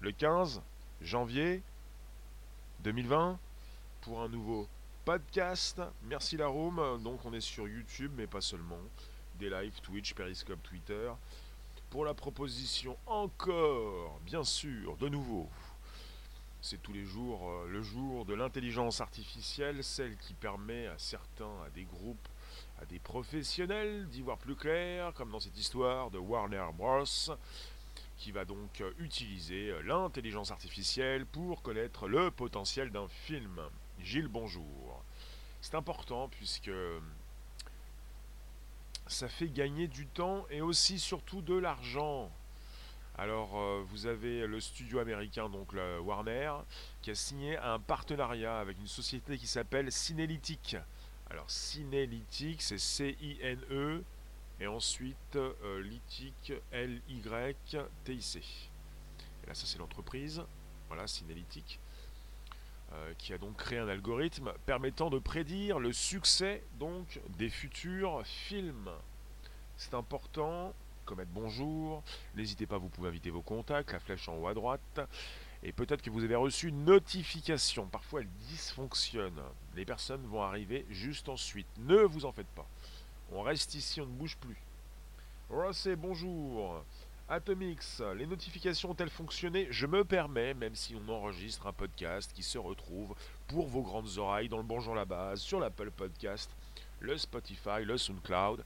le 15 janvier 2020 pour un nouveau podcast. Merci la room. Donc on est sur YouTube mais pas seulement. Des lives Twitch, Periscope, Twitter. Pour la proposition encore, bien sûr, de nouveau, c'est tous les jours euh, le jour de l'intelligence artificielle, celle qui permet à certains, à des groupes, à des professionnels d'y voir plus clair, comme dans cette histoire de Warner Bros. Qui va donc euh, utiliser euh, l'intelligence artificielle pour connaître le potentiel d'un film. Gilles, bonjour. C'est important puisque ça fait gagner du temps et aussi surtout de l'argent. Alors, euh, vous avez le studio américain, donc Warner, qui a signé un partenariat avec une société qui s'appelle Cinelytic. Alors, Cinelytic, c'est C-I-N-E, et ensuite euh, Lytic. Et là, ça, c'est l'entreprise. Voilà, Cinelytic. Euh, qui a donc créé un algorithme permettant de prédire le succès donc des futurs films. C'est important commettre bonjour. N'hésitez pas, vous pouvez inviter vos contacts, la flèche en haut à droite. Et peut-être que vous avez reçu une notification. Parfois, elle dysfonctionne. Les personnes vont arriver juste ensuite. Ne vous en faites pas. On reste ici, on ne bouge plus. Rossé, bonjour. Atomix, les notifications ont-elles fonctionné? Je me permets, même si on enregistre un podcast qui se retrouve pour vos grandes oreilles dans le Bonjour la base, sur l'Apple Podcast, le Spotify, le SoundCloud.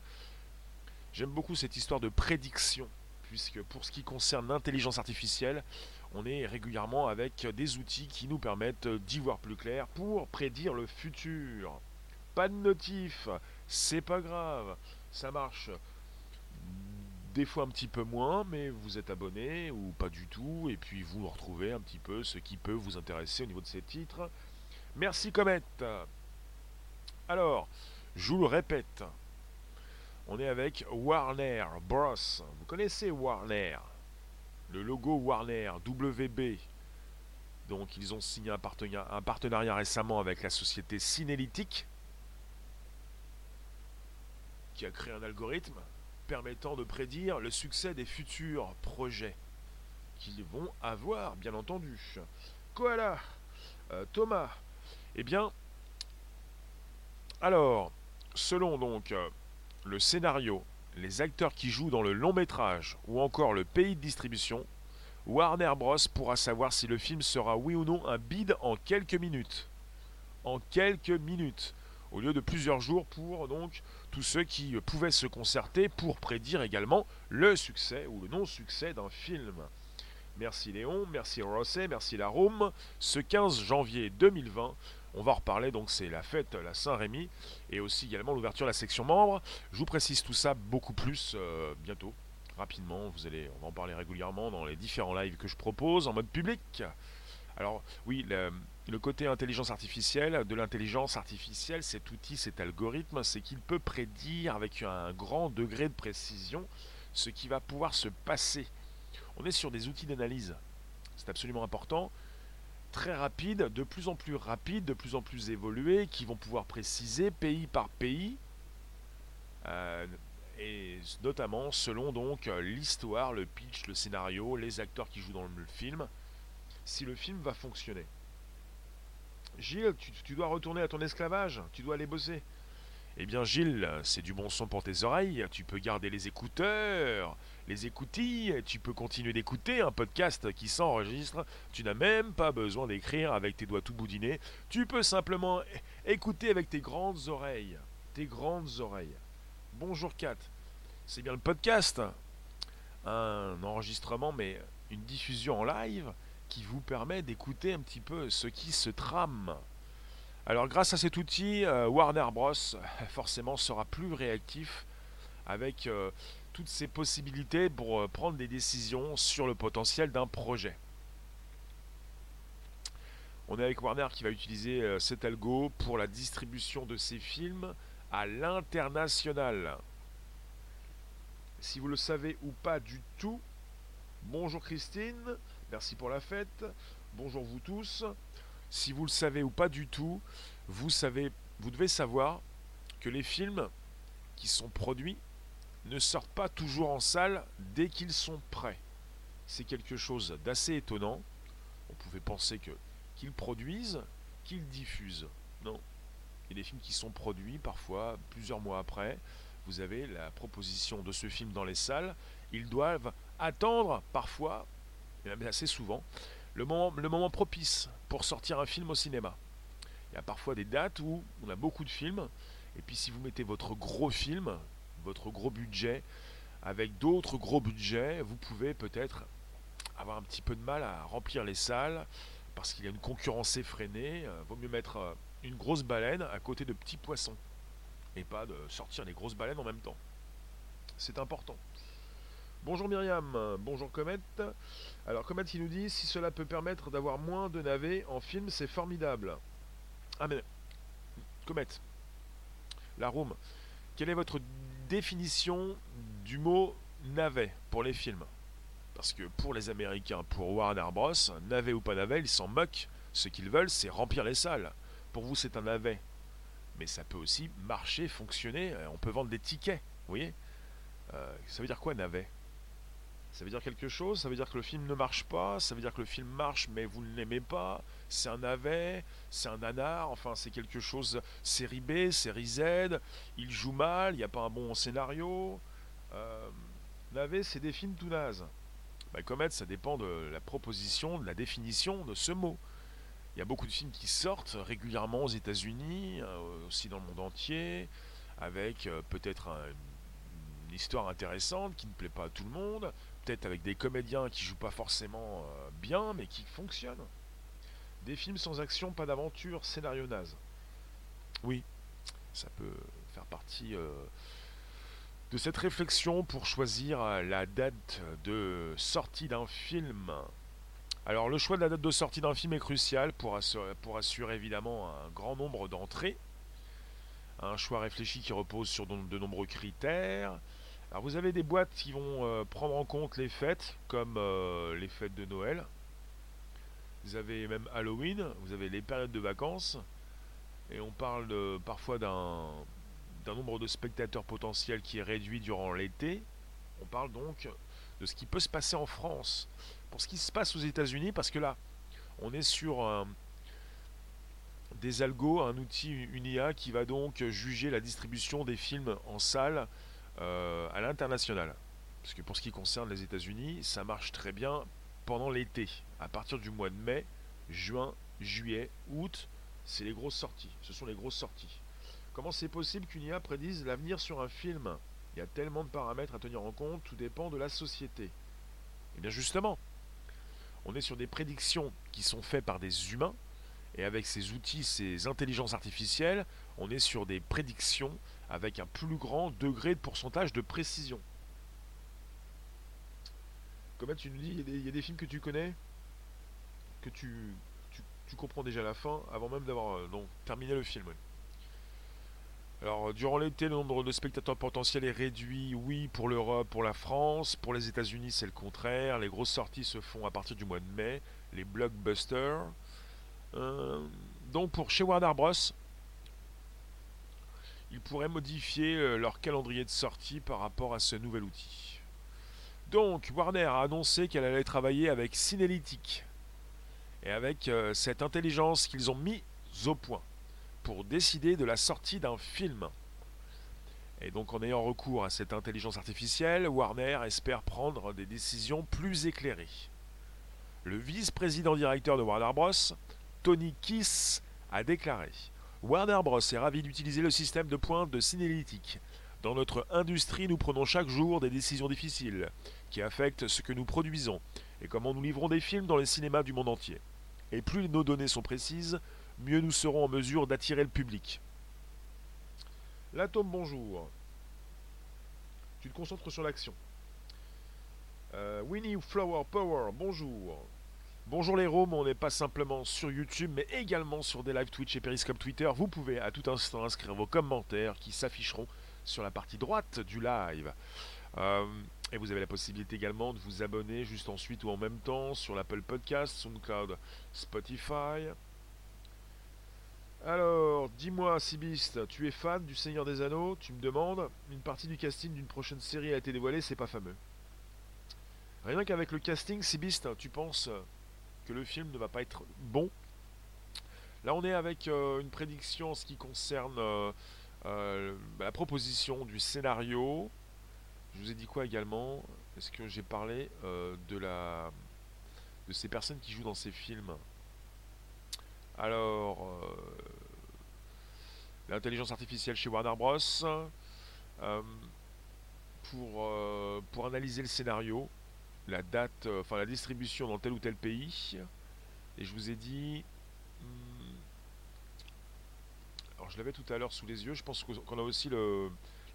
J'aime beaucoup cette histoire de prédiction, puisque pour ce qui concerne l'intelligence artificielle, on est régulièrement avec des outils qui nous permettent d'y voir plus clair pour prédire le futur. Pas de notif, c'est pas grave, ça marche des fois un petit peu moins, mais vous êtes abonné ou pas du tout, et puis vous retrouvez un petit peu ce qui peut vous intéresser au niveau de ces titres. Merci Comet. Alors, je vous le répète, on est avec Warner Bros. Vous connaissez Warner? Le logo Warner, WB. Donc ils ont signé un partenariat, un partenariat récemment avec la société Cinelytic qui a créé un algorithme permettant de prédire le succès des futurs projets qu'ils vont avoir, bien entendu. Koala, euh, Thomas, eh bien, alors, selon donc euh, le scénario, les acteurs qui jouent dans le long métrage ou encore le pays de distribution, Warner Bros. pourra savoir si le film sera oui ou non un bid en quelques minutes. En quelques minutes. Au lieu de plusieurs jours pour donc tous ceux qui pouvaient se concerter pour prédire également le succès ou le non-succès d'un film. Merci Léon, merci Rosset, merci Larome. Ce 15 janvier 2020, on va reparler, donc c'est la fête, la Saint-Rémy, et aussi également l'ouverture de la section membres. Je vous précise tout ça beaucoup plus euh, bientôt, rapidement. Vous allez, on va en parler régulièrement dans les différents lives que je propose en mode public. Alors oui, le, le côté intelligence artificielle, de l'intelligence artificielle, cet outil, cet algorithme, c'est qu'il peut prédire avec un grand degré de précision ce qui va pouvoir se passer. On est sur des outils d'analyse. C'est absolument important très rapide, de plus en plus rapide, de plus en plus évolué, qui vont pouvoir préciser pays par pays, euh, et notamment selon donc l'histoire, le pitch, le scénario, les acteurs qui jouent dans le film, si le film va fonctionner. Gilles, tu, dois retourner à ton esclavage, tu dois aller bosser. Eh bien Gilles, c'est du bon son pour tes oreilles, tu peux garder les écouteurs, les écoutilles, tu peux continuer d'écouter un podcast qui s'enregistre, tu n'as même pas besoin d'écrire avec tes doigts tout boudinés, tu peux simplement écouter avec tes grandes oreilles, tes grandes oreilles. Bonjour Kat, c'est bien le podcast, un enregistrement mais une diffusion en live qui vous permet d'écouter un petit peu ce qui se trame. Alors grâce à cet outil, euh, Warner Bros. forcément sera plus réactif avec euh, toutes ces possibilités pour euh, prendre des décisions sur le potentiel d'un projet. On est avec Warner qui va utiliser cet algo pour la distribution de ses films à l'international. Si vous le savez ou pas du tout, bonjour Christine, merci pour la fête, bonjour vous tous. Si vous le savez ou pas du tout, vous devez savoir que les films qui sont produits ne sortent pas toujours en salle dès qu'ils sont prêts. C'est quelque chose d'assez étonnant. On pouvait penser que qu'ils produisent, qu'ils diffusent. Non. A des films qui sont produits parfois plusieurs mois après. Vous avez la proposition de ce film dans les salles. Ils doivent attendre parfois, et même assez souvent, le moment, le moment propice pour sortir un film au cinéma. Il y a parfois des dates où on a beaucoup de films, et puis si vous mettez votre gros film, votre gros budget, avec d'autres gros budgets, vous pouvez peut-être avoir un petit peu de mal à remplir les salles, parce qu'il y a une concurrence effrénée. Euh, vaut mieux mettre euh, une grosse baleine à côté de petits poissons, et pas de sortir les grosses baleines en même temps. C'est important. Bonjour Myriam, bonjour Comet. Alors Comet qui nous dit si cela peut permettre d'avoir moins de navets en film, c'est formidable. Ah mais Comet, la room, quelle est votre définition du mot navet pour les films? Parce que pour les Américains, pour Warner Bros, navet ou pas navet, ils s'en moquent. Ce qu'ils veulent, c'est remplir les salles. Pour vous, c'est un navet. Mais ça peut aussi marcher, fonctionner. On peut vendre des tickets, vous voyez? Euh, Ça veut dire quoi navet? Ça veut dire quelque chose Ça veut dire que le film ne marche pas Ça veut dire que le film marche mais vous ne l'aimez pas C'est un navet C'est un nanar Enfin, c'est quelque chose. Série B, série Z. Il joue mal, il n'y a pas un bon scénario. Euh, navet, c'est des films tout nazes. Bah, Comet, ça dépend de la proposition, de la définition de ce mot. Il y a beaucoup de films qui sortent régulièrement aux États-Unis, euh, aussi dans le monde entier, avec euh, peut-être une histoire intéressante qui ne plaît pas à tout le monde, peut-être avec des comédiens qui jouent pas forcément euh, bien, mais qui fonctionnent. Des films sans action, pas d'aventure, scénario naze. Oui, ça peut faire partie euh, de cette réflexion pour choisir euh, la date de sortie d'un film. Alors le choix de la date de sortie d'un film est crucial pour assurer, pour assurer évidemment un grand nombre d'entrées. Un choix réfléchi qui repose sur de nombreux critères. Alors vous avez des boîtes qui vont euh, prendre en compte les fêtes, comme euh, les fêtes de Noël. Vous avez même Halloween, vous avez les périodes de vacances. Et on parle parfois d'un nombre de spectateurs potentiels qui est réduit durant l'été. On parle donc de ce qui peut se passer en France. Pour ce qui se passe aux États-Unis, parce que là, on est sur des algos, un outil, une IA qui va donc juger la distribution des films en salle à l'international. Parce que pour ce qui concerne les États-Unis, ça marche très bien pendant l'été. À partir du mois de mai, juin, juillet, août, c'est les grosses sorties. Ce sont les grosses sorties. Comment c'est possible qu'une IA prédise l'avenir sur un film? Il y a tellement de paramètres à tenir en compte, tout dépend de la société. Eh bien justement, on est sur des prédictions qui sont faites par des humains, et avec ces outils, ces intelligences artificielles, on est sur des prédictions avec un plus grand degré de pourcentage de précision. Comment tu nous dis, il y, a des films que tu connais, que tu, tu, comprends déjà la fin avant même d'avoir euh, terminé le film. Alors, durant l'été, le nombre de spectateurs potentiels est réduit, oui, pour l'Europe, pour la France. Pour les États-Unis, c'est le contraire. Les grosses sorties se font à partir du mois de mai, les blockbusters. Euh, donc, pour chez Warner Bros., ils pourraient modifier euh, leur calendrier de sortie par rapport à ce nouvel outil. Donc, Warner a annoncé qu'elle allait travailler avec Synalytic et avec euh, cette intelligence qu'ils ont mis au point pour décider de la sortie d'un film. Et donc en ayant recours à cette intelligence artificielle, Warner espère prendre des décisions plus éclairées. Le vice-président directeur de Warner Bros., Tony Kiss, a déclaré Warner Bros. est ravi d'utiliser le système de pointe de Synalytic. Dans notre industrie, nous prenons chaque jour des décisions difficiles qui affectent ce que nous produisons et comment nous livrons des films dans les cinémas du monde entier. Et plus nos données sont précises, mieux nous serons en mesure d'attirer le public. L'atome, bonjour. Tu te concentres sur l'action. Euh, Winnie Flower Power, bonjour. Bonjour les Roms, on n'est pas simplement sur YouTube, mais également sur des live Twitch et Periscope Twitter. Vous pouvez à tout instant inscrire vos commentaires qui s'afficheront sur la partie droite du live. Euh, et vous avez la possibilité également de vous abonner juste ensuite ou en même temps sur l'Apple Podcast, SoundCloud, Spotify. Alors, dis-moi, Sibiste, tu es fan du Seigneur des Anneaux? Tu me demandes Une partie du casting d'une prochaine série a été dévoilée, c'est pas fameux. Rien qu'avec le casting, Sibiste, tu penses le film ne va pas être bon Là, on est avec euh, une prédiction en ce qui concerne euh, euh, la proposition du scénario. Je vous ai dit quoi également? Est-ce que j'ai parlé de la de ces personnes qui jouent dans ces films? Alors, l'intelligence artificielle chez Warner Bros. Pour, pour analyser le scénario, la date, enfin la distribution dans tel ou tel pays. Et je vous ai dit. Hmm, alors je l'avais tout à l'heure sous les yeux, je pense qu'on a aussi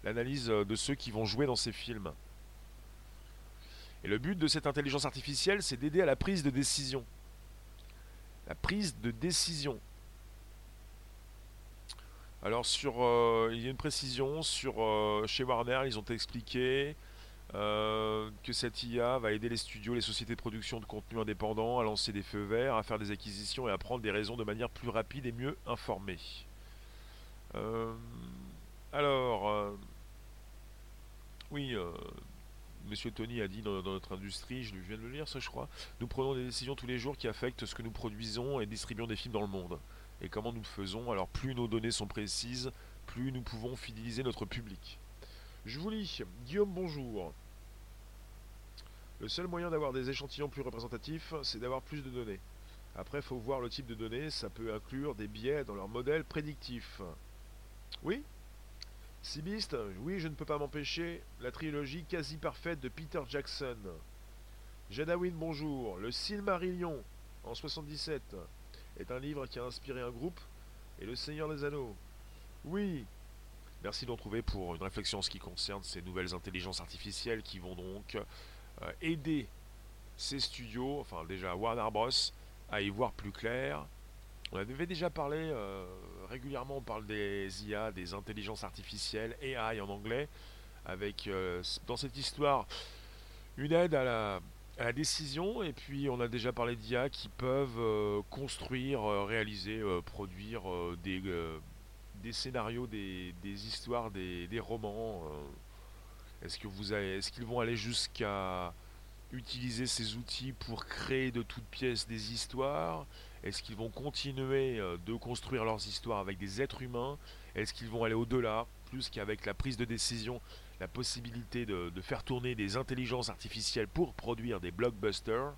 l'analyse de ceux qui vont jouer dans ces films. Et le but de cette intelligence artificielle, c'est d'aider à la prise de décision la prise de décision. Alors sur, euh, il y a une précision sur euh, chez Warner, ils ont expliqué euh, que cette IA va aider les studios, les sociétés de production de contenu indépendants à lancer des feux verts, à faire des acquisitions et à prendre des raisons de manière plus rapide et mieux informée. alors, oui, Monsieur Tony a dit dans, notre industrie, je viens de le lire ça je crois, nous prenons des décisions tous les jours qui affectent ce que nous produisons et distribuons des films dans le monde. Et comment nous le faisons? Alors plus nos données sont précises, plus nous pouvons fidéliser notre public. Je vous lis, Guillaume bonjour. Le seul moyen d'avoir des échantillons plus représentatifs, c'est d'avoir plus de données. Après, il faut voir le type de données, ça peut inclure des biais dans leur modèle prédictif. Oui? Sibiste, oui, je ne peux pas m'empêcher, la trilogie quasi parfaite de Peter Jackson. Jadawin, bonjour. Le Silmarillion, en 77, est un livre qui a inspiré un groupe, et Le Seigneur des Anneaux. Oui. Merci d'en trouver pour une réflexion en ce qui concerne ces nouvelles intelligences artificielles qui vont donc aider ces studios, enfin déjà Warner Bros, à y voir plus clair on avait déjà parlé euh, régulièrement, on parle des IA, des intelligences artificielles, AI en anglais, avec euh, dans cette histoire une aide à la, décision, et puis on a déjà parlé d'IA qui peuvent euh, construire, réaliser, produire des, scénarios, des, histoires, des romans. Est-ce qu'ils vont aller jusqu'à utiliser ces outils pour créer de toutes pièces des histoires? Est-ce qu'ils vont continuer euh, de construire leurs histoires avec des êtres humains? Est-ce qu'ils vont aller au-delà, plus qu'avec la prise de décision, la possibilité de, faire tourner des intelligences artificielles pour produire des blockbusters?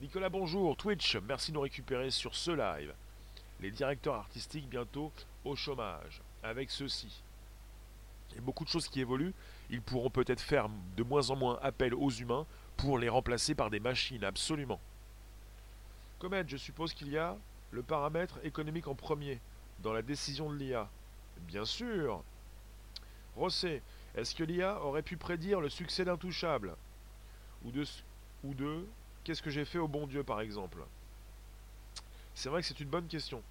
Nicolas, bonjour. Twitch, merci de nous récupérer sur ce live. Les directeurs artistiques bientôt au chômage. Avec ceci. Il y a beaucoup de choses qui évoluent. Ils pourront peut-être faire de moins en moins appel aux humains pour les remplacer par des machines, absolument. Comet, je suppose qu'il y a le paramètre économique en premier, dans la décision de l'IA. Bien sûr. Rosset, est-ce que l'IA aurait pu prédire le succès d'Intouchable Ou de, ou de Qu'est-ce que j'ai fait au bon Dieu, par exemple? C'est vrai que c'est une bonne question.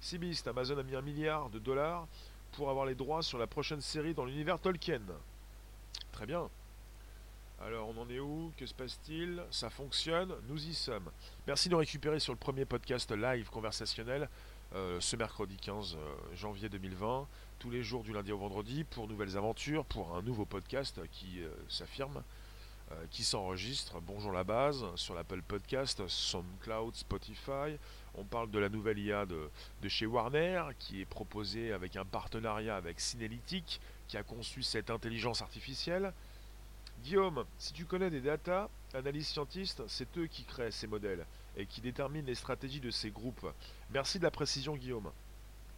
Sibist, Amazon a mis un milliard de dollars pour avoir les droits sur la prochaine série dans l'univers Tolkien. Très bien. Alors, on en est où? Que se passe-t-il? Ça fonctionne? Nous y sommes. Merci de récupérer sur le premier podcast live conversationnel euh, ce mercredi 15 euh, janvier 2020, tous les jours du lundi au vendredi, pour nouvelles aventures, pour un nouveau podcast qui euh, s'affirme, qui s'enregistre. Bonjour la base, sur l'Apple Podcast, SoundCloud, Spotify. On parle de la nouvelle IA de, chez Warner, qui est proposée avec un partenariat avec Synélytic, qui a conçu cette intelligence artificielle. Guillaume, si tu connais des data analystes scientistes, c'est eux qui créent ces modèles et qui déterminent les stratégies de ces groupes. Merci de la précision, Guillaume.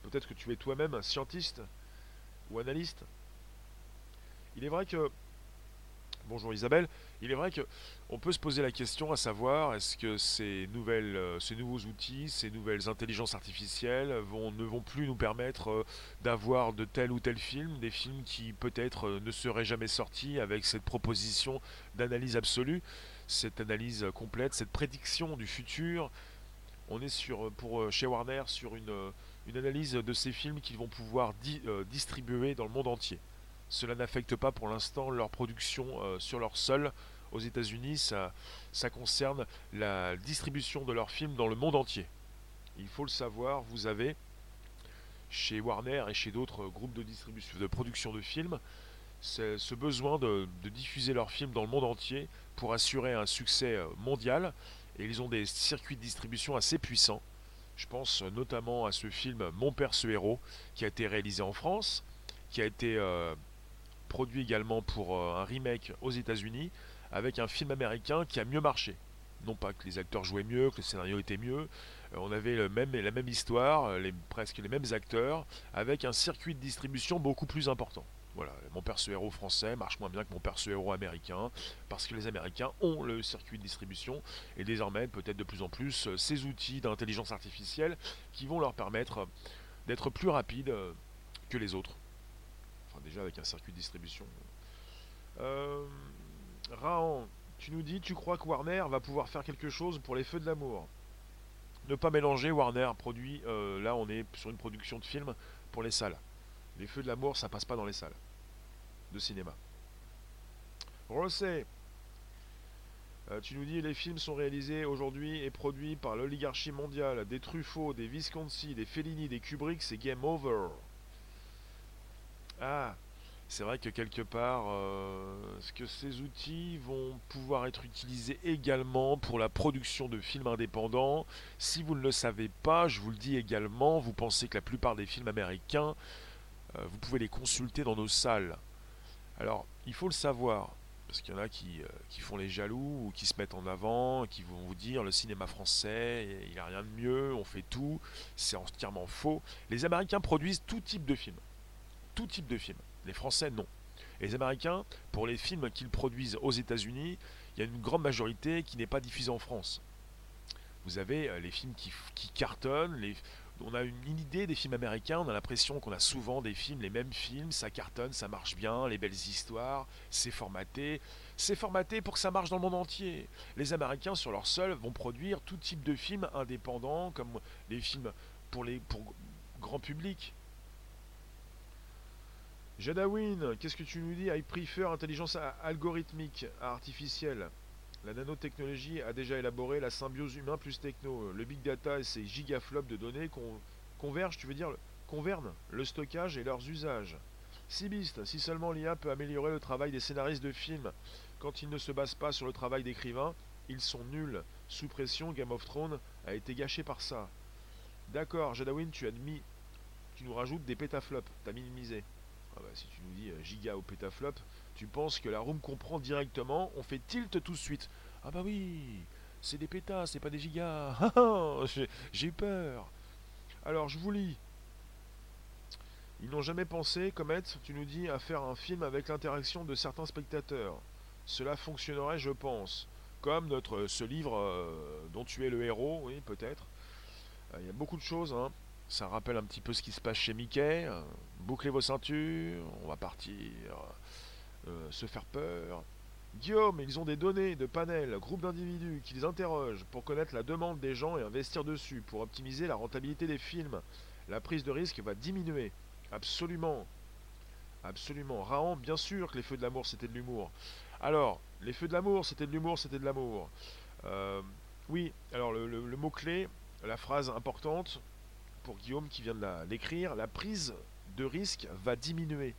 Peut-être que tu es toi-même scientiste ou analyste? Il est vrai que Bonjour Isabelle. Il est vrai qu'on peut se poser la question à savoir est-ce que ces, nouvelles, euh, ces nouveaux outils, ces nouvelles intelligences artificielles vont, ne vont plus nous permettre euh, d'avoir de tel ou tel film, des films qui peut-être euh, ne seraient jamais sortis avec cette proposition d'analyse absolue, cette analyse complète, cette prédiction du futur? On est sur, pour, chez Warner sur une, une analyse de ces films qu'ils vont pouvoir distribuer dans le monde entier. Cela n'affecte pas pour l'instant leur production euh, sur leur sol aux États-Unis. Ça, concerne la distribution de leurs films dans le monde entier. Il faut le savoir, vous avez chez Warner et chez d'autres groupes de distribution, de production de films, ce besoin de, diffuser leurs films dans le monde entier pour assurer un succès euh, mondial. Et ils ont des circuits de distribution assez puissants. Je pense notamment à ce film Mon père ce héros, qui a été réalisé en France, qui a été euh, produit également pour euh, un remake aux États-Unis, avec un film américain qui a mieux marché. Non pas que les acteurs jouaient mieux, que le scénario était mieux, on avait la même histoire, les, presque les mêmes acteurs, avec un circuit de distribution beaucoup plus important. Voilà, mon perso héros français marche moins bien que mon perso héros américain, parce que les Américains ont le circuit de distribution, et désormais peut-être de plus en plus euh, ces outils d'intelligence artificielle qui vont leur permettre d'être plus rapides euh, que les autres. Enfin déjà avec un circuit de distribution. Euh, Rahan, tu nous dis, tu crois que Warner va pouvoir faire quelque chose pour les feux de l'amour Ne pas mélanger Warner produit, là on est sur une production de film pour les salles. Les feux de l'amour, ça passe pas dans les salles de cinéma. Rosset, euh, tu nous dis les films sont réalisés aujourd'hui et produits par l'oligarchie mondiale, des Truffaut, des Visconti, des Fellini, des Kubrick, c'est game over. Ah, c'est vrai que quelque part, euh, ce que ces outils vont pouvoir être utilisés également pour la production de films indépendants? Si vous ne le savez pas, je vous le dis également, vous pensez que la plupart des films américains euh, vous pouvez les consulter dans nos salles. Alors, il faut le savoir, parce qu'il y en a qui, euh, qui, font les jaloux ou qui se mettent en avant, qui vont vous dire le cinéma français, il n'y a rien de mieux, on fait tout, c'est entièrement faux. Les Américains produisent tout type de films. Type de films. Les Français, non. Les Américains, pour les films qu'ils produisent aux États-Unis, il y a une grande majorité qui n'est pas diffusée en France. Vous avez euh, les films qui, qui cartonnent, les, on a une, idée des films américains, on a l'impression qu'on a souvent des films, les mêmes films, ça cartonne, ça marche bien, les belles histoires, c'est formaté. C'est formaté pour que ça marche dans le monde entier. Les Américains, sur leur sol, vont produire tout type de films indépendants, comme les films pour les pour grand public. Jadawin, qu'est-ce que tu nous dis? I prefer intelligence algorithmique, artificielle. La nanotechnologie a déjà élaboré la symbiose humain plus techno. Le big data et ses gigaflops de données convergent, tu veux dire, convernent le stockage et leurs usages. Sibiste, si seulement l'IA peut améliorer le travail des scénaristes de films, quand ils ne se basent pas sur le travail d'écrivains, ils sont nuls. Sous pression, Game of Thrones a été gâché par ça. D'accord, Jadawin, tu as mis, tu nous rajoutes des pétaflops, t'as minimisé. Ah bah, si tu nous dis euh, giga ou pétaflop, tu penses que la room comprend directement, on fait tilt tout de suite. Ah bah oui, c'est des pétas, c'est pas des gigas. Ah, ah, j'ai peur. Alors je vous lis. Ils n'ont jamais pensé, Comet, tu nous dis, à faire un film avec l'interaction de certains spectateurs. Cela fonctionnerait, je pense. Comme notre ce livre euh, dont tu es le héros, oui, peut-être. Euh, il y a beaucoup de choses, hein. Ça rappelle un petit peu ce qui se passe chez Mickey. bouclez vos ceintures, on va partir euh, se faire peur. Guillaume, ils ont des données de panels, groupes d'individus qui les interrogent pour connaître la demande des gens et investir dessus pour optimiser la rentabilité des films. La prise de risque va diminuer. Absolument. Absolument. Raon, bien sûr que les feux de l'amour c'était de l'humour. Alors, les feux de l'amour c'était de l'humour, c'était de l'amour. Euh, oui, alors le mot-clé, la phrase importante pour Guillaume qui vient de l'écrire, la prise de risque va diminuer.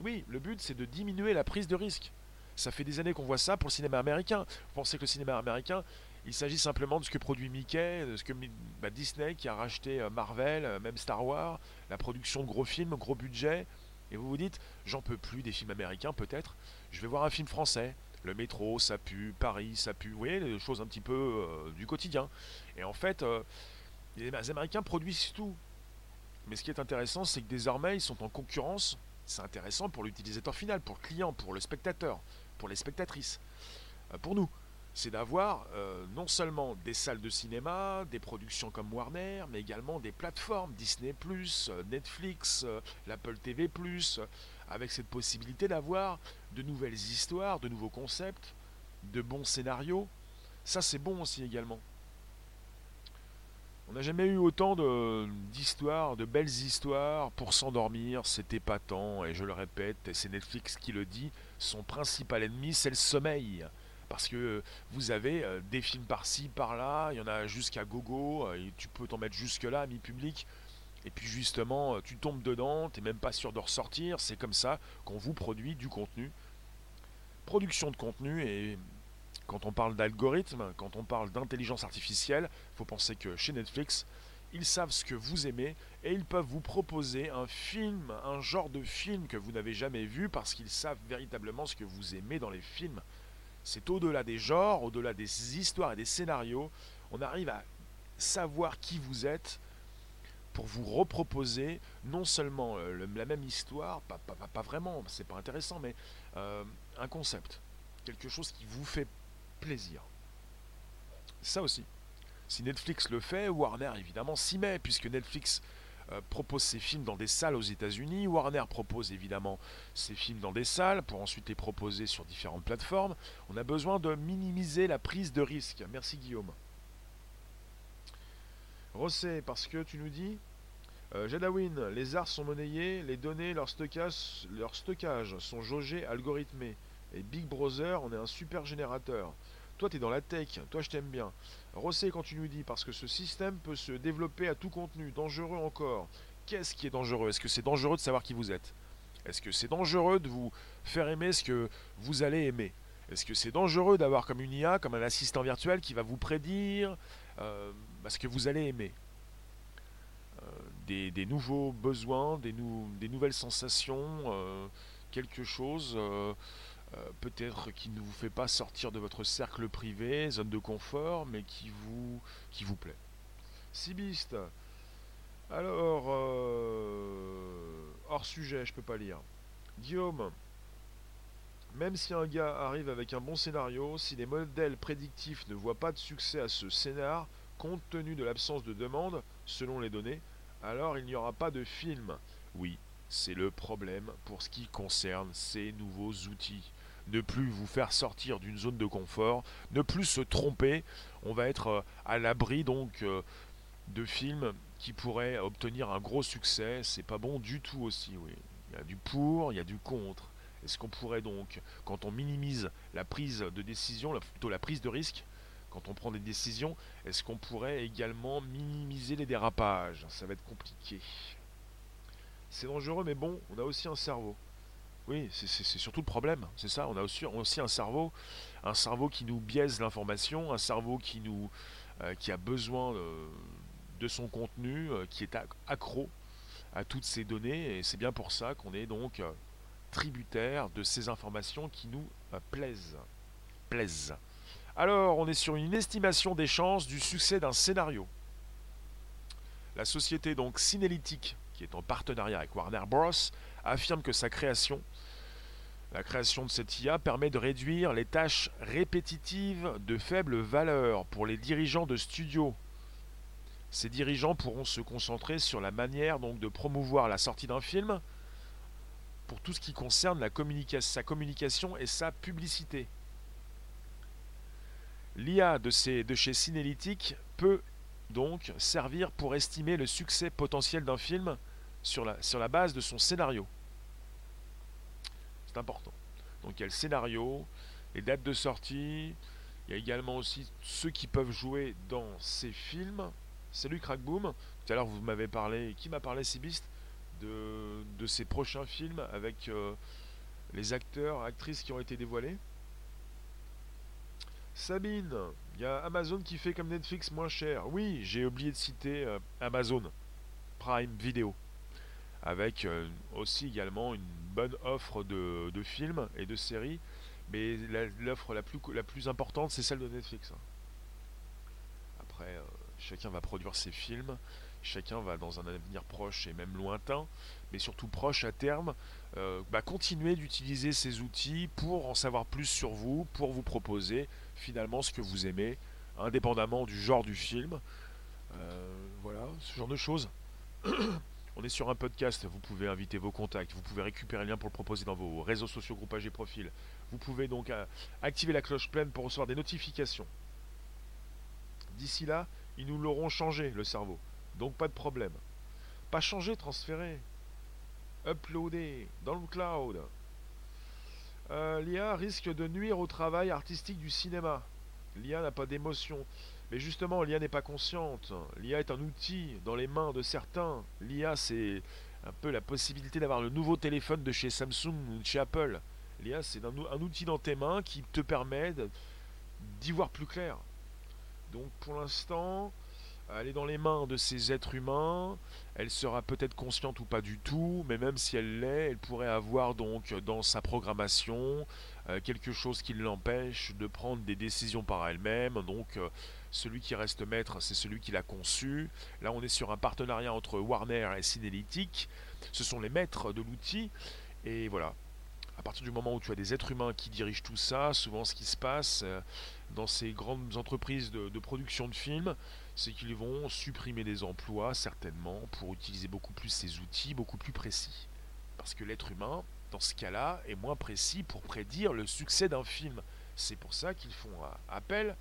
Oui, le but c'est de diminuer la prise de risque. Ça fait des années qu'on voit ça pour le cinéma américain. Vous pensez que le cinéma américain, il s'agit simplement de ce que produit Mickey, de ce que bah, Disney qui a racheté euh, Marvel, euh, même Star Wars, la production de gros films, gros budget. Et vous vous dites, j'en peux plus des films américains peut-être, je vais voir un film français. Le métro, ça pue, Paris, ça pue, vous voyez, des choses un petit peu euh, du quotidien. Et en fait, les Américains produisent tout. Mais ce qui est intéressant, c'est que désormais, ils sont en concurrence c'est intéressant pour l'utilisateur final, pour le client, pour le spectateur, pour les spectatrices. Euh, pour nous, c'est d'avoir euh, non seulement des salles de cinéma, des productions comme Warner, mais également des plateformes Disney, euh, Netflix, l'Apple TV, avec cette possibilité d'avoir de nouvelles histoires, de nouveaux concepts, de bons scénarios. Ça, c'est bon aussi également. On n'a jamais eu autant d'histoires, de, belles histoires pour s'endormir, c'est épatant, et je le répète, c'est Netflix qui le dit, son principal ennemi c'est le sommeil. Parce que vous avez euh, des films par-ci, par-là, il y en a jusqu'à gogo, et tu peux t'en mettre jusque-là, mi-public. et puis justement, tu tombes dedans, t'es même pas sûr de ressortir. C'est comme ça qu'on vous produit du contenu. Production de contenu et quand on parle d'algorithme, quand on parle d'intelligence artificielle, il faut penser que chez Netflix, ils savent ce que vous aimez et ils peuvent vous proposer un film, un genre de film que vous n'avez jamais vu parce qu'ils savent véritablement ce que vous aimez dans les films. C'est au-delà des genres, au-delà des histoires et des scénarios, on arrive à savoir qui vous êtes pour vous reproposer non seulement euh, la même histoire, pas, vraiment, c'est pas intéressant, mais euh, un concept, quelque chose qui vous fait plaisir. Ça aussi. Si Netflix le fait, Warner évidemment s'y met, puisque Netflix euh, propose ses films dans des salles aux États-Unis, Warner propose évidemment ses films dans des salles pour ensuite les proposer sur différentes plateformes. On a besoin de minimiser la prise de risque. Merci Guillaume. Rosset, parce que tu nous dis euh, Jadawin, les arts sont monnayés, les données, leur stockage, leur stockage sont jaugés, algorithmés. Et Big Brother, on est un super générateur. Toi, tu es dans la tech, toi, je t'aime bien. Rosset, quand tu nous dis, parce que ce système peut se développer à tout contenu, dangereux encore. Qu'est-ce qui est dangereux? Est-ce que c'est dangereux de savoir qui vous êtes? Est-ce que c'est dangereux de vous faire aimer ce que vous allez aimer? Est-ce que c'est dangereux d'avoir comme une IA, comme un assistant virtuel qui va vous prédire euh, ce que vous allez aimer? Euh, des, nouveaux besoins, des, nouvelles sensations, euh, quelque chose peut-être qui ne vous fait pas sortir de votre cercle privé, zone de confort, mais qui vous, plaît. Sibiste. Alors, euh, hors sujet, je peux pas lire. Guillaume. Même si un gars arrive avec un bon scénario, si les modèles prédictifs ne voient pas de succès à ce scénar, compte tenu de l'absence de demande, selon les données, alors il n'y aura pas de film. Oui, c'est le problème pour ce qui concerne ces nouveaux outils ne plus vous faire sortir d'une zone de confort, ne plus se tromper. On va être euh, à l'abri donc euh, de films qui pourraient obtenir un gros succès. C'est pas bon du tout aussi, oui. Il y a du pour, il y a du contre. Est-ce qu'on pourrait donc, quand on minimise la prise de décision, plutôt la prise de risque, quand on prend des décisions, est-ce qu'on pourrait également minimiser les dérapages? Ça va être compliqué. C'est dangereux, mais bon, on a aussi un cerveau. Oui, c'est surtout le problème, c'est ça. On a aussi, un cerveau, un cerveau qui nous biaise l'information, un cerveau qui nous, euh, qui a besoin de, son contenu, euh, qui est accro à toutes ces données, et c'est bien pour ça qu'on est donc euh, tributaire de ces informations qui nous plaisent, plaisent. Alors, on est sur une estimation des chances du succès d'un scénario. La société donc qui est en partenariat avec Warner Bros, affirme que sa création la création de cette IA permet de réduire les tâches répétitives de faible valeur pour les dirigeants de studios. Ces dirigeants pourront se concentrer sur la manière donc de promouvoir la sortie d'un film pour tout ce qui concerne sa communication et sa publicité. L'IA de, chez Cinélytic peut donc servir pour estimer le succès potentiel d'un film sur la base de son scénario important. Donc il y a le scénario, les dates de sortie, il y a également aussi ceux qui peuvent jouer dans ces films. Salut Crackboom, tout à l'heure vous m'avez parlé, qui m'a parlé Sibiste de, de ces prochains films avec euh, les acteurs, actrices qui ont été dévoilés. Sabine, il y a Amazon qui fait comme Netflix moins cher. Oui, j'ai oublié de citer euh, Amazon Prime Video avec euh, aussi également une bonne offre de, films et de séries. Mais l'offre la, plus, la plus importante, c'est celle de Netflix. Hein. Après, euh, chacun va produire ses films, chacun va dans un avenir proche et même lointain, mais surtout proche à terme, euh, bah, continuer d'utiliser ces outils pour en savoir plus sur vous, pour vous proposer finalement ce que vous aimez, indépendamment du genre du film. voilà, ce genre de choses. On est sur un podcast, vous pouvez inviter vos contacts, vous pouvez récupérer le lien pour le proposer dans vos réseaux sociaux, groupages et profils. Vous pouvez donc euh, activer la cloche pleine pour recevoir des notifications. D'ici là, ils nous l'auront changé, le cerveau. Donc pas de problème. Pas changé, transféré. Uploadé dans le cloud. Euh, L'IA risque de nuire au travail artistique du cinéma. L'IA n'a pas d'émotion. Mais justement, l'IA n'est pas consciente. L'IA est un outil dans les mains de certains. L'IA, c'est un peu la possibilité d'avoir le nouveau téléphone de chez Samsung ou chez Apple. L'IA, c'est un, un, outil dans tes mains qui te permet d'y voir plus clair. Donc pour l'instant, elle est dans les mains de ces êtres humains. Elle sera peut-être consciente ou pas du tout, mais même si elle l'est, elle pourrait avoir donc dans sa programmation euh, quelque chose qui l'empêche de prendre des décisions par elle-même. Donc euh, celui qui reste maître, c'est celui qui l'a conçu. Là, on est sur un partenariat entre Warner et Synélytic. Ce sont les maîtres de l'outil. Et voilà. À partir du moment où tu as des êtres humains qui dirigent tout ça, souvent ce qui se passe euh, dans ces grandes entreprises de production de films, c'est qu'ils vont supprimer des emplois certainement pour utiliser beaucoup plus ces outils, beaucoup plus précis. Parce que l'être humain, dans ce cas-là, est moins précis pour prédire le succès d'un film. C'est pour ça qu'ils font appel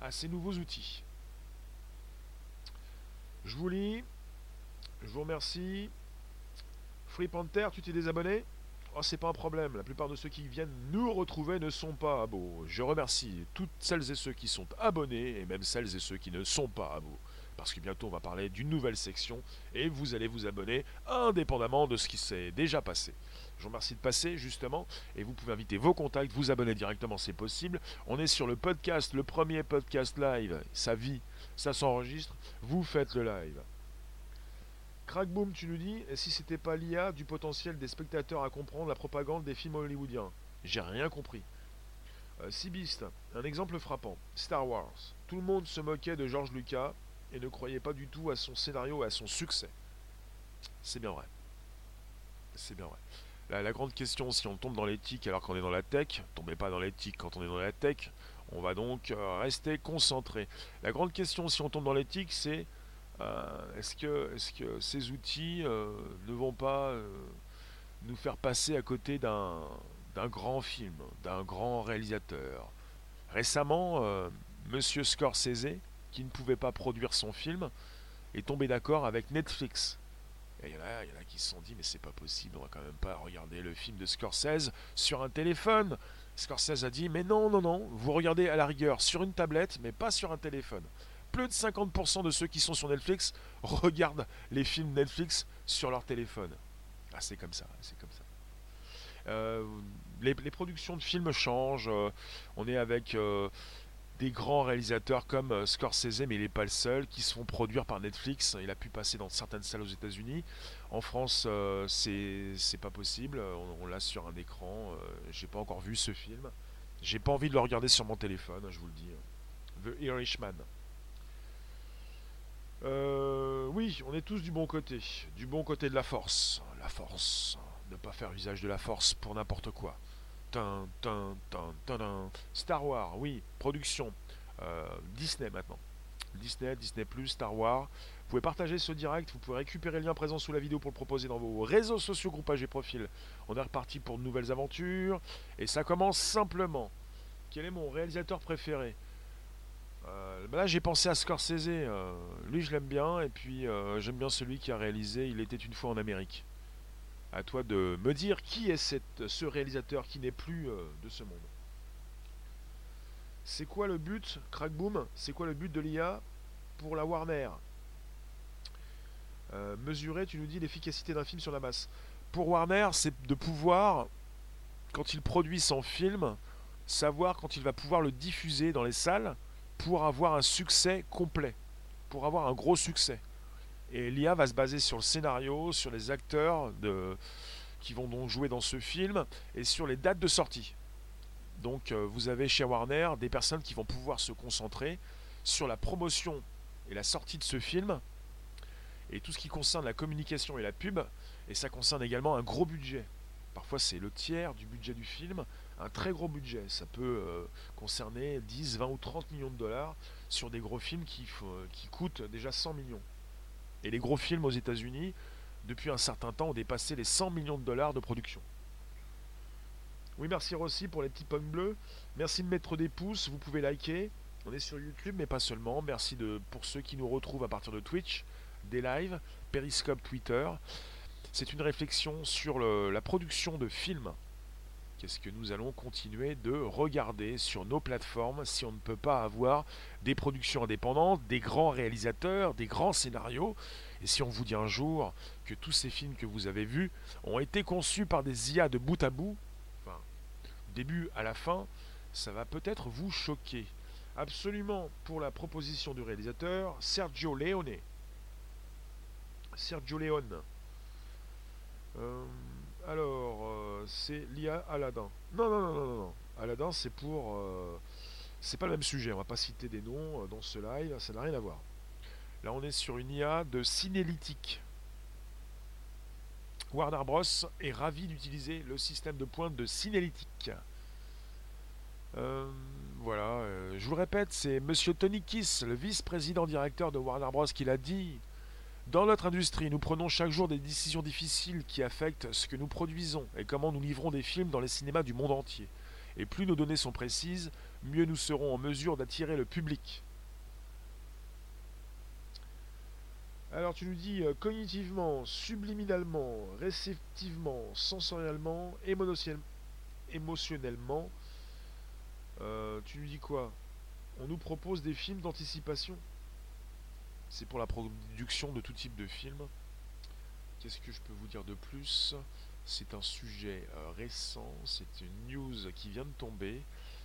à ces nouveaux outils. Je vous lis. Je vous remercie. Free Panther, tu t'es désabonné? Oh, c'est pas un problème. La plupart de ceux qui viennent nous retrouver ne sont pas abos. Je remercie toutes celles et ceux qui sont abonnés et même celles et ceux qui ne sont pas abos. Parce que bientôt on va parler d'une nouvelle section et vous allez vous abonner indépendamment de ce qui s'est déjà passé. Je vous remercie de passer justement et vous pouvez inviter vos contacts, vous abonner directement c'est possible. On est sur le podcast, le premier podcast live, ça vit, ça s'enregistre, vous faites le live. Crackboom, tu nous dis, si c'était pas l'IA du potentiel des spectateurs à comprendre la propagande des films hollywoodiens? J'ai rien compris. Euh, Sibiste, un exemple frappant. Star Wars. Tout le monde se moquait de George Lucas et ne croyait pas du tout à son scénario et à son succès. C'est bien vrai. C'est bien vrai. La, grande question, si on tombe dans l'éthique alors qu'on est dans la tech, tombez pas dans l'éthique quand on est dans la tech, on va donc euh, rester concentré. La grande question, si on tombe dans l'éthique, c'est est-ce que, ces outils euh, ne vont pas nous faire passer à côté d'un grand film, d'un grand réalisateur? Récemment, Monsieur Scorsese, qui ne pouvait pas produire son film, est tombé d'accord avec Netflix il y, en a, qui se sont dit, mais c'est pas possible, on va quand même pas regarder le film de Scorsese sur un téléphone. Scorsese a dit, mais non, non, non, vous regardez à la rigueur sur une tablette, mais pas sur un téléphone. Plus de 50% de ceux qui sont sur Netflix regardent les films Netflix sur leur téléphone. Ah, c'est comme ça, c'est comme ça. Euh, les, productions de films changent. Euh, on est avec euh, des grands réalisateurs comme Scorsese, mais il n'est pas le seul, qui se font produire par Netflix. Il a pu passer dans certaines salles aux États-Unis. En France, c'est pas possible. On, l'a sur un écran. J'ai pas encore vu ce film. J'ai pas envie de le regarder sur mon téléphone, je vous le dis. The Irishman. Oui, on est tous du bon côté. Du bon côté de la force. La force. Ne pas faire usage de la force pour n'importe quoi. Star Wars, oui, production. Euh, Disney maintenant. Disney, Disney Star Wars. Vous pouvez partager ce direct, vous pouvez récupérer le lien présent sous la vidéo pour le proposer dans vos réseaux sociaux, groupages et profils. On est reparti pour de nouvelles aventures. Et ça commence simplement. Quel est mon réalisateur préféré? Euh, bah Là j'ai pensé à Scorsese. Euh, lui je l'aime bien. Et puis j'aime bien celui qui a réalisé Il était une fois en Amérique. À toi de me dire qui est ce réalisateur qui n'est plus euh, de ce monde. C'est quoi le but, Crackboom C'est quoi le but de l'IA pour la Warner? Euh, Mesurer, tu nous dis, l'efficacité d'un film sur la masse. Pour Warner, c'est de pouvoir, quand il produit son film, savoir quand il va pouvoir le diffuser dans les salles pour avoir un succès complet, pour avoir un gros succès. Et l'IA va se baser sur le scénario, sur les acteurs qui vont donc jouer dans ce film et sur les dates de sortie. Donc euh, vous avez chez Warner des personnes qui vont pouvoir se concentrer sur la promotion et la sortie de ce film et tout ce qui concerne la communication et la pub. Et ça concerne également un gros budget. Parfois c'est le tiers du budget du film, un très gros budget. Ça peut euh, concerner 10, 20 ou 30 millions de dollars sur des gros films qui, qui coûtent déjà 100 millions. Et les gros films aux États-Unis, depuis un certain temps, ont dépassé les 100 millions de dollars de production. Oui, merci Rossi pour les petits pommes bleus. Merci de mettre des pouces, vous pouvez liker. On est sur YouTube, mais pas seulement. Merci de, pour ceux qui nous retrouvent à partir de Twitch, des lives, Periscope, Twitter. C'est une réflexion sur la production de films Qu'est-ce que nous allons continuer de regarder sur nos plateformes si on ne peut pas avoir des productions indépendantes, des grands réalisateurs, des grands scénarios Et si on vous dit un jour que tous ces films que vous avez vus ont été conçus par des IA de bout à bout, enfin, début à la fin, ça va peut-être vous choquer. Absolument pour la proposition du réalisateur Sergio Leone. Sergio Leone. Euh, alors, euh, c'est l'IA Aladdin. Non, non, non, non, non. Aladdin, c'est pour. Euh, c'est pas le même sujet. On va pas citer des noms dans ce live. Ça n'a rien à voir. Là, on est sur une IA de cinélytique. Warner Bros. est ravi d'utiliser le système de pointe de cinélytique. voilà, je vous le répète, c'est Monsieur Tony Kiss, le vice-président directeur de Warner Bros. qui l'a dit. Dans notre industrie, nous prenons chaque jour des décisions difficiles qui affectent ce que nous produisons et comment nous livrons des films dans les cinémas du monde entier. Et plus nos données sont précises, mieux nous serons en mesure d'attirer le public. Alors tu nous dis euh, cognitivement, subliminalement, réceptivement, sensoriellement, émotionnellement. Euh, tu nous dis quoi? On nous propose des films d'anticipation? C'est pour la production de tout type de film. Qu'est-ce que je peux vous dire de plus? C'est un sujet euh, récent, c'est une news qui vient de tomber.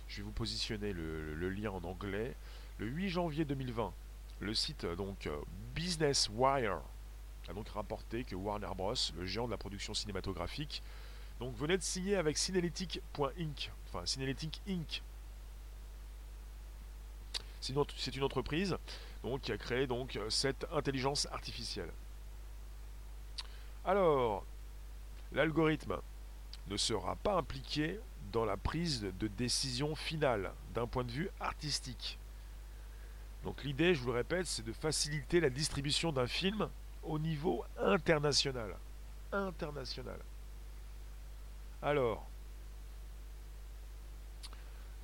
Je vais vous positionner le, lien en anglais. Le 8 janvier 2020, le site euh, donc euh, Business Wire a donc rapporté que Warner Bros, le géant de la production cinématographique, donc venait de signer avec enfin Cineletic Inc. C'est une entreprise qui a créé donc cette intelligence artificielle. Alors, l'algorithme ne sera pas impliqué dans la prise de décision finale d'un point de vue artistique. Donc l'idée, je vous le répète, c'est de faciliter la distribution d'un film au niveau international. International. Alors,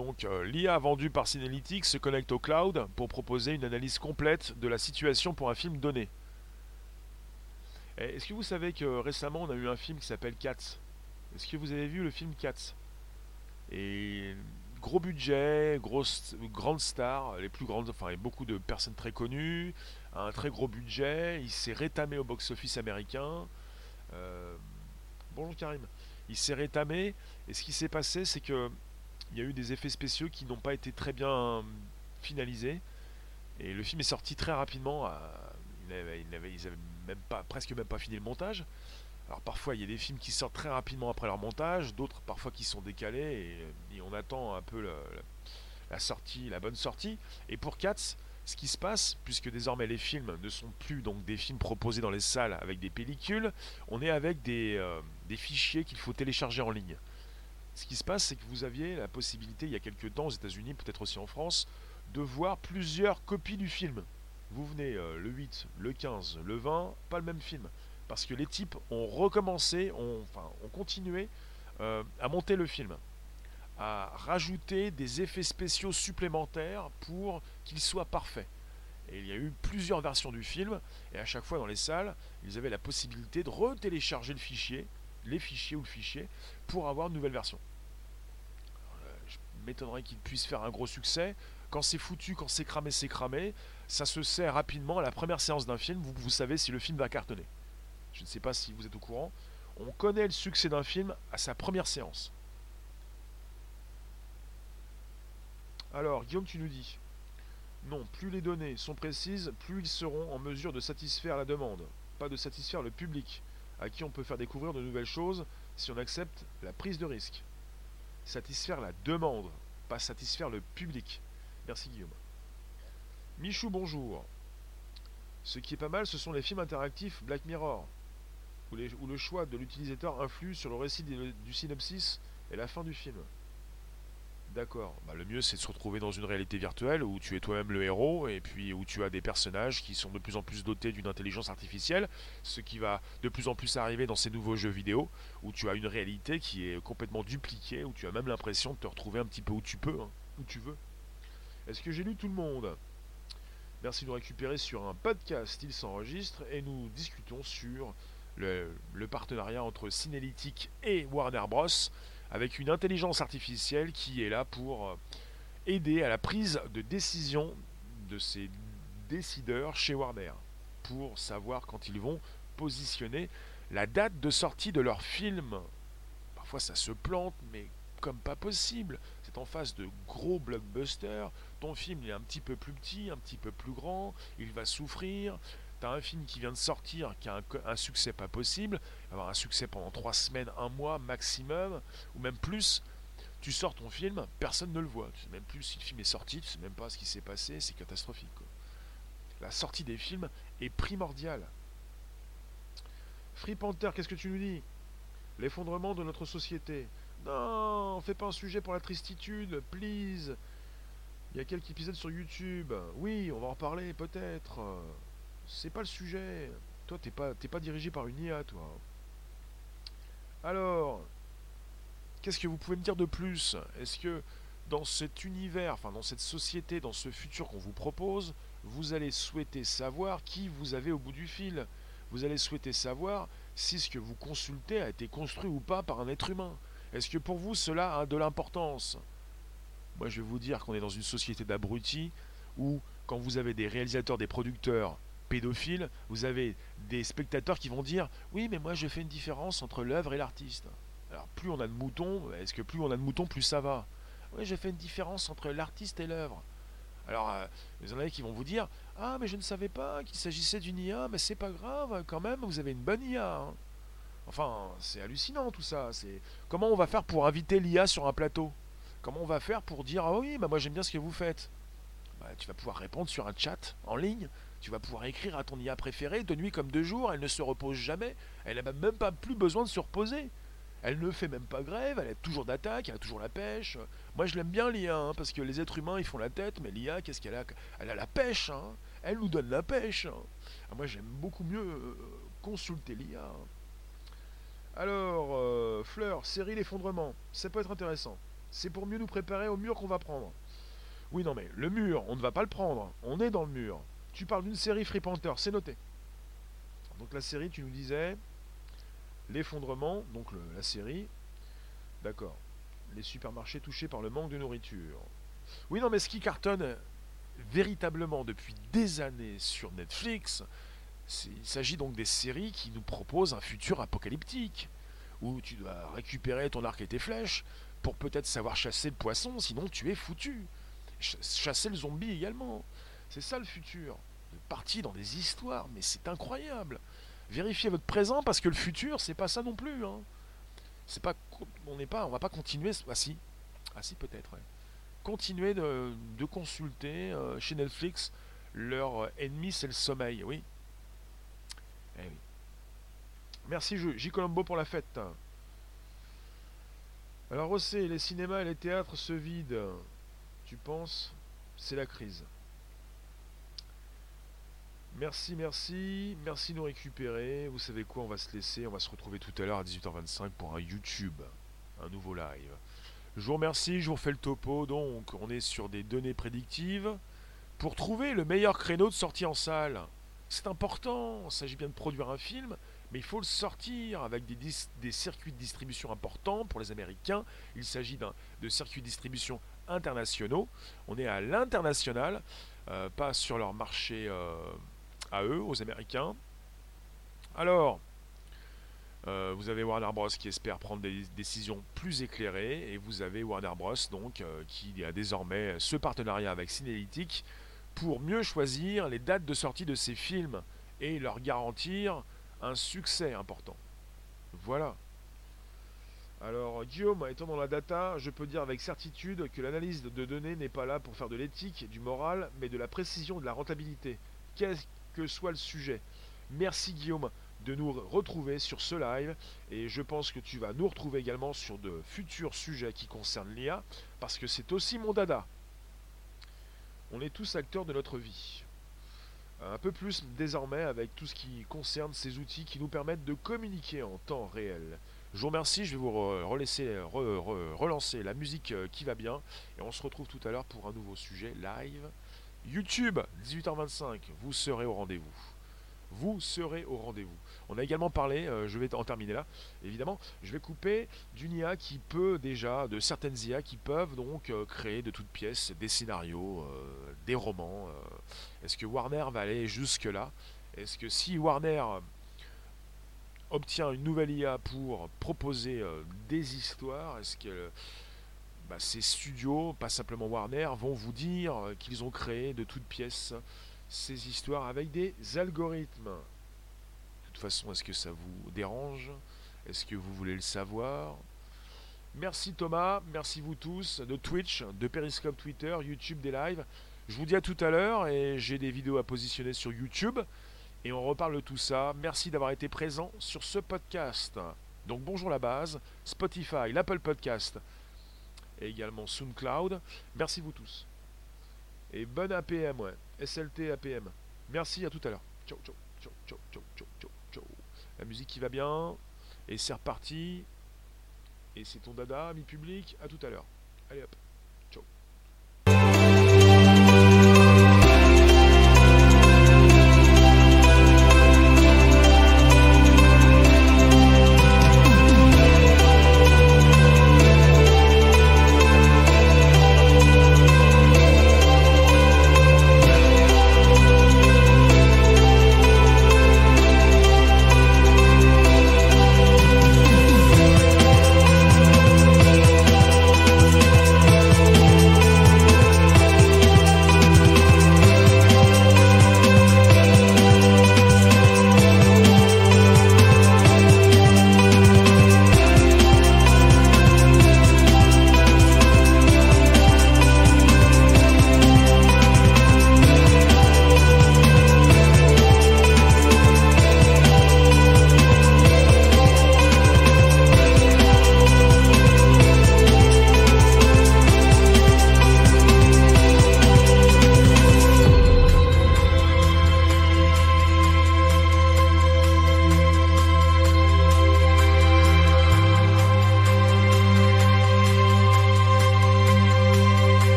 donc euh, l'IA vendue par Synalytics se connecte au cloud pour proposer une analyse complète de la situation pour un film donné. Est-ce que vous savez que récemment on a eu un film qui s'appelle Cats? Est-ce que vous avez vu le film Cats? Et gros budget, grosse, grande star, les plus grandes, enfin beaucoup de personnes très connues, un très gros budget, il s'est rétamé au box-office américain. Euh, bonjour Karim. Il s'est rétamé et ce qui s'est passé c'est que il y a eu des effets spéciaux qui n'ont pas été très bien euh, finalisés. Et le film est sorti très rapidement. ils n'avaient même pas, presque même pas fini le montage. Alors parfois il y a des films qui sortent très rapidement après leur montage, d'autres parfois qui sont décalés et, on attend un peu la, sortie, la bonne sortie. Et pour Cats, ce qui se passe, puisque désormais les films ne sont plus donc des films proposés dans les salles avec des pellicules, on est avec des, euh, des fichiers qu'il faut télécharger en ligne. Ce qui se passe, c'est que vous aviez la possibilité, il y a quelques temps aux États-Unis, peut-être aussi en France, de voir plusieurs copies du film. Vous venez euh, le 8, le 15, le 20, pas le même film. Parce que les types ont recommencé, ont, enfin, ont continué euh, à monter le film, à rajouter des effets spéciaux supplémentaires pour qu'il soit parfait. Et il y a eu plusieurs versions du film, et à chaque fois dans les salles, ils avaient la possibilité de retélécharger le fichier, les fichiers ou le fichier pour avoir une nouvelle version. Euh, je m'étonnerais qu'il puisse faire un gros succès. Quand c'est foutu, quand c'est cramé, c'est cramé. Ça se sait rapidement à la première séance d'un film. Vous, vous savez si le film va cartonner. Je ne sais pas si vous êtes au courant. On connaît le succès d'un film à sa première séance. Alors, Guillaume, tu nous dis Non, plus les données sont précises, plus ils seront en mesure de satisfaire la demande, pas de satisfaire le public à qui on peut faire découvrir de nouvelles choses si on accepte la prise de risque. Satisfaire la demande, pas satisfaire le public. Merci Guillaume. Michou, bonjour. Ce qui est pas mal, ce sont les films interactifs Black Mirror, où, le choix de l'utilisateur influe sur le récit du synopsis et la fin du film. D'accord. Bah, le mieux, c'est de se retrouver dans une réalité virtuelle où tu es toi-même le héros et puis où tu as des personnages qui sont de plus en plus dotés d'une intelligence artificielle, ce qui va de plus en plus arriver dans ces nouveaux jeux vidéo où tu as une réalité qui est complètement dupliquée, où tu as même l'impression de te retrouver un petit peu où tu peux, hein, où tu veux. Est-ce que j'ai lu tout le monde? Merci de nous récupérer sur un podcast, il s'enregistre et nous discutons sur le, partenariat entre Cinélytique et Warner Bros avec une intelligence artificielle qui est là pour euh, aider à la prise de décision de ces décideurs chez Warner, pour savoir quand ils vont positionner la date de sortie de leur film. Parfois ça se plante, mais comme pas possible. C'est en face de gros blockbusters. Ton film est un petit peu plus petit, un petit peu plus grand, il va souffrir. T'as un film qui vient de sortir, qui a un, succès pas possible, avoir un succès pendant trois semaines, un mois maximum, ou même plus. Tu sors ton film, personne ne le voit. Tu sais même plus si le film est sorti, tu sais même pas ce qui s'est passé, c'est catastrophique. La sortie des films est primordiale. Free Panther, qu'est-ce que tu nous dis? L'effondrement de notre société. Non, fais pas un sujet pour la tristitude, please. Il y a quelques épisodes sur YouTube. Oui, on va en reparler peut-être. C'est pas le sujet. Toi, t'es pas, pas dirigé par une IA, toi. Alors, qu'est-ce que vous pouvez me dire de plus? Est-ce que dans cet univers, enfin dans cette société, dans ce futur qu'on vous propose, vous allez souhaiter savoir qui vous avez au bout du fil? Vous allez souhaiter savoir si ce que vous consultez a été construit ou pas par un être humain est-ce que pour vous cela a de l'importance? Moi je vais vous dire qu'on est dans une société d'abrutis où quand vous avez des réalisateurs, des producteurs pédophiles, vous avez des spectateurs qui vont dire oui mais moi je fais une différence entre l'œuvre et l'artiste. Alors plus on a de moutons, est-ce que plus on a de moutons, plus ça va? Oui je fais une différence entre l'artiste et l'œuvre. Alors, euh, vous en avez qui vont vous dire Ah, mais je ne savais pas qu'il s'agissait d'une IA, mais c'est pas grave, quand même, vous avez une bonne IA. Hein. Enfin, c'est hallucinant tout ça. C'est comment on va faire pour inviter l'IA sur un plateau? Comment on va faire pour dire ah oui, bah moi j'aime bien ce que vous faites? Bah, Tu vas pouvoir répondre sur un chat en ligne. Tu vas pouvoir écrire à ton IA préférée de nuit comme de jour. Elle ne se repose jamais. Elle n'a même pas plus besoin de se reposer. Elle ne fait même pas grève. Elle a toujours d'attaque. Elle a toujours la pêche. Moi je l'aime bien l'IA hein, parce que les êtres humains ils font la tête, mais l'IA qu'est-ce qu'elle a Elle a la pêche. Hein. Elle nous donne la pêche. Hein. Ah, moi j'aime beaucoup mieux euh, consulter l'IA. Alors, euh, Fleur, série l'effondrement. Ça peut être intéressant. C'est pour mieux nous préparer au mur qu'on va prendre. Oui, non, mais le mur, on ne va pas le prendre. On est dans le mur. Tu parles d'une série Free Panther, c'est noté. Donc la série, tu nous disais, l'effondrement, donc la série. D'accord. Les supermarchés touchés par le manque de nourriture. Oui, non, mais ce qui cartonne véritablement depuis des années sur Netflix, il s'agit donc des séries qui nous proposent un futur apocalyptique, où tu dois récupérer ton arc et tes flèches pour peut-être savoir chasser le poisson, sinon tu es foutu. Chasser le zombie également. C'est ça le futur. De partir dans des histoires, mais c'est incroyable. Vérifiez votre présent parce que le futur, c'est pas ça non plus. Hein. C'est pas, on n'est pas, on va pas continuer. Ah si, ah si peut-être. Continuer de, consulter euh, chez Netflix leur ennemi, c'est le sommeil. Oui, eh oui. Merci J. Colombo pour la fête. Alors Rossé, les cinémas et les théâtres se vident. Tu penses C'est la crise. Merci, merci. Merci de nous récupérer. Vous savez quoi On va se laisser. On va se retrouver tout à l'heure à 18h25 pour un YouTube. Un nouveau live. Je vous remercie. Je vous refais le topo. Donc, on est sur des données prédictives. Pour trouver le meilleur créneau de sortie en salle, c'est important, il s'agit bien de produire un film, mais il faut le sortir avec des, circuits de distribution importants pour les Américains. Il s'agit de circuits de distribution internationaux. On est à l'international, euh, pas sur leur marché euh, à eux, aux Américains. Alors, euh, vous avez Warner Bros qui espère prendre des décisions plus éclairées et vous avez Warner Bros donc qui a désormais ce partenariat avec Cinelytic pour mieux choisir les dates de sortie de ces films et leur garantir un succès important. Voilà. Alors Guillaume, étant dans la data, je peux dire avec certitude que l'analyse de données n'est pas là pour faire de l'éthique, du moral, mais de la précision, de la rentabilité, quel que soit le sujet. Merci Guillaume de nous retrouver sur ce live et je pense que tu vas nous retrouver également sur de futurs sujets qui concernent l'IA parce que c'est aussi mon dada. On est tous acteurs de notre vie. Un peu plus désormais avec tout ce qui concerne ces outils qui nous permettent de communiquer en temps réel. Je vous remercie, je vais vous relancer la musique euh, qui va bien et on se retrouve tout à l'heure pour un nouveau sujet live. YouTube, 18h25, vous serez au rendez-vous. Vous serez au rendez-vous. On a également parlé, euh, je vais en terminer là, évidemment, je vais couper d'une IA qui peut déjà, de certaines IA qui peuvent donc euh, créer de toutes pièces des scénarios, euh, des romans. Est-ce que Warner va aller jusque-là? Est-ce que si Warner obtient une nouvelle IA pour proposer des histoires, est-ce que bah, ces studios, pas simplement Warner, vont vous dire qu'ils ont créé de toutes pièces ces histoires avec des algorithmes. De toute façon, est-ce que ça vous dérange? Est-ce que vous voulez le savoir? Merci Thomas, merci vous tous de Twitch, de Periscope Twitter, YouTube, des lives. Je vous dis à tout à l'heure et j'ai des vidéos à positionner sur YouTube et on reparle de tout ça. Merci d'avoir été présent sur ce podcast. Donc bonjour la base, Spotify, l'Apple Podcast et également SoundCloud. Merci vous tous. Et bonne APM, ouais. SLT APM. Merci, à tout à l'heure. Ciao, ciao, ciao, ciao, ciao, ciao, ciao. La musique qui va bien. Et c'est reparti. Et c'est ton dada, mi public. À tout à l'heure. Allez hop.